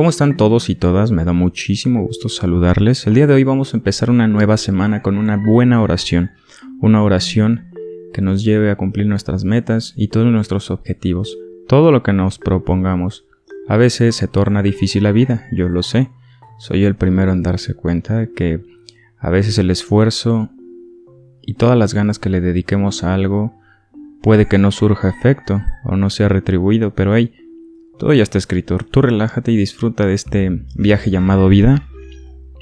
¿Cómo están todos y todas? Me da muchísimo gusto saludarles. El día de hoy vamos a empezar una nueva semana con una buena oración. Una oración que nos lleve a cumplir nuestras metas y todos nuestros objetivos. Todo lo que nos propongamos. A veces se torna difícil la vida, yo lo sé. Soy el primero en darse cuenta que a veces el esfuerzo y todas las ganas que le dediquemos a algo puede que no surja efecto o no sea retribuido, pero hey, todo ya está escrito. Tú relájate y disfruta de este viaje llamado vida.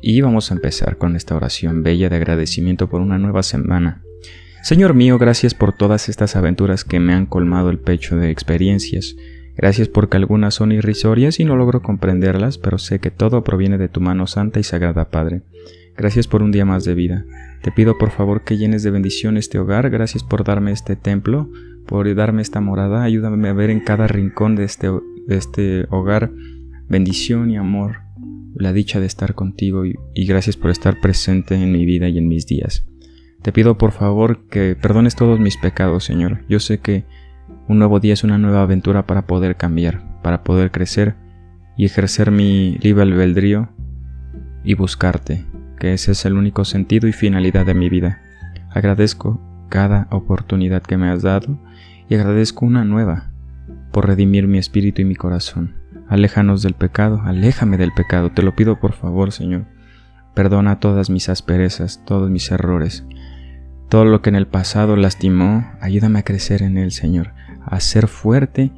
Y vamos a empezar con esta oración bella de agradecimiento por una nueva semana. Señor mío, gracias por todas estas aventuras que me han colmado el pecho de experiencias. Gracias porque algunas son irrisorias y no logro comprenderlas, pero sé que todo proviene de tu mano santa y sagrada, Padre. Gracias por un día más de vida. Te pido por favor que llenes de bendición este hogar. Gracias por darme este templo, por darme esta morada. Ayúdame a ver en cada rincón de este de este hogar bendición y amor, la dicha de estar contigo y, gracias por estar presente en mi vida y en mis días. Te pido por favor que perdones todos mis pecados, Señor. Yo sé que un nuevo día es una nueva aventura para poder cambiar, para poder crecer y ejercer mi libre albedrío y buscarte, que ese es el único sentido y finalidad de mi vida. Agradezco cada oportunidad que me has dado y agradezco una nueva por redimir mi espíritu y mi corazón. Aléjanos del pecado, aléjame del pecado, te lo pido por favor, Señor. Perdona todas mis asperezas, todos mis errores. Todo lo que en el pasado lastimó, ayúdame a crecer en él, Señor, a ser fuerte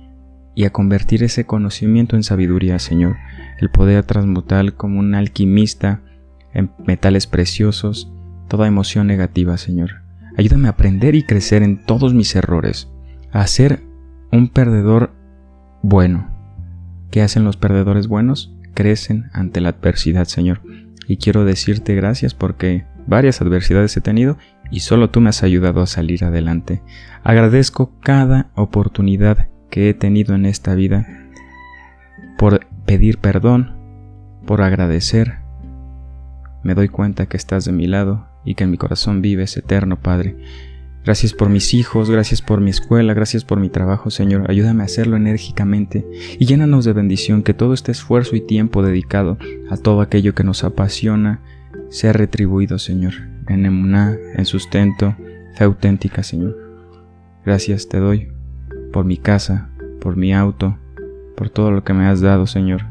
y a convertir ese conocimiento en sabiduría, Señor, el poder transmutar como un alquimista en metales preciosos toda emoción negativa, Señor. Ayúdame a aprender y crecer en todos mis errores, a ser un perdedor bueno. ¿Qué hacen los perdedores buenos? Crecen ante la adversidad, Señor. Y quiero decirte gracias porque varias adversidades he tenido y solo tú me has ayudado a salir adelante. Agradezco cada oportunidad que he tenido en esta vida por pedir perdón, por agradecer. Me doy cuenta que estás de mi lado y que en mi corazón vives eterno, Padre. Gracias por mis hijos, gracias por mi escuela, gracias por mi trabajo, Señor. Ayúdame a hacerlo enérgicamente y llénanos de bendición, que todo este esfuerzo y tiempo dedicado a todo aquello que nos apasiona sea retribuido, Señor, en emuná, en sustento, fe auténtica, Señor. Gracias te doy por mi casa, por mi auto, por todo lo que me has dado, Señor.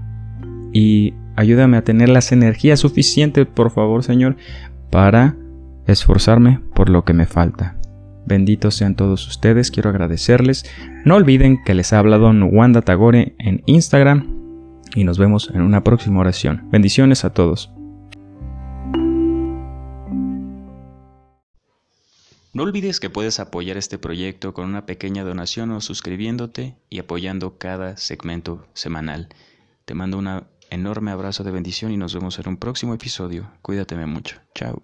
Y ayúdame a tener las energías suficientes, por favor, Señor, para esforzarme por lo que me falta. Benditos sean todos ustedes, quiero agradecerles. No olviden que les ha hablado Wanda Tagore en Instagram y nos vemos en una próxima oración. Bendiciones a todos. No olvides que puedes apoyar este proyecto con una pequeña donación o suscribiéndote y apoyando cada segmento semanal. Te mando un enorme abrazo de bendición y nos vemos en un próximo episodio. Cuídateme mucho. Chao.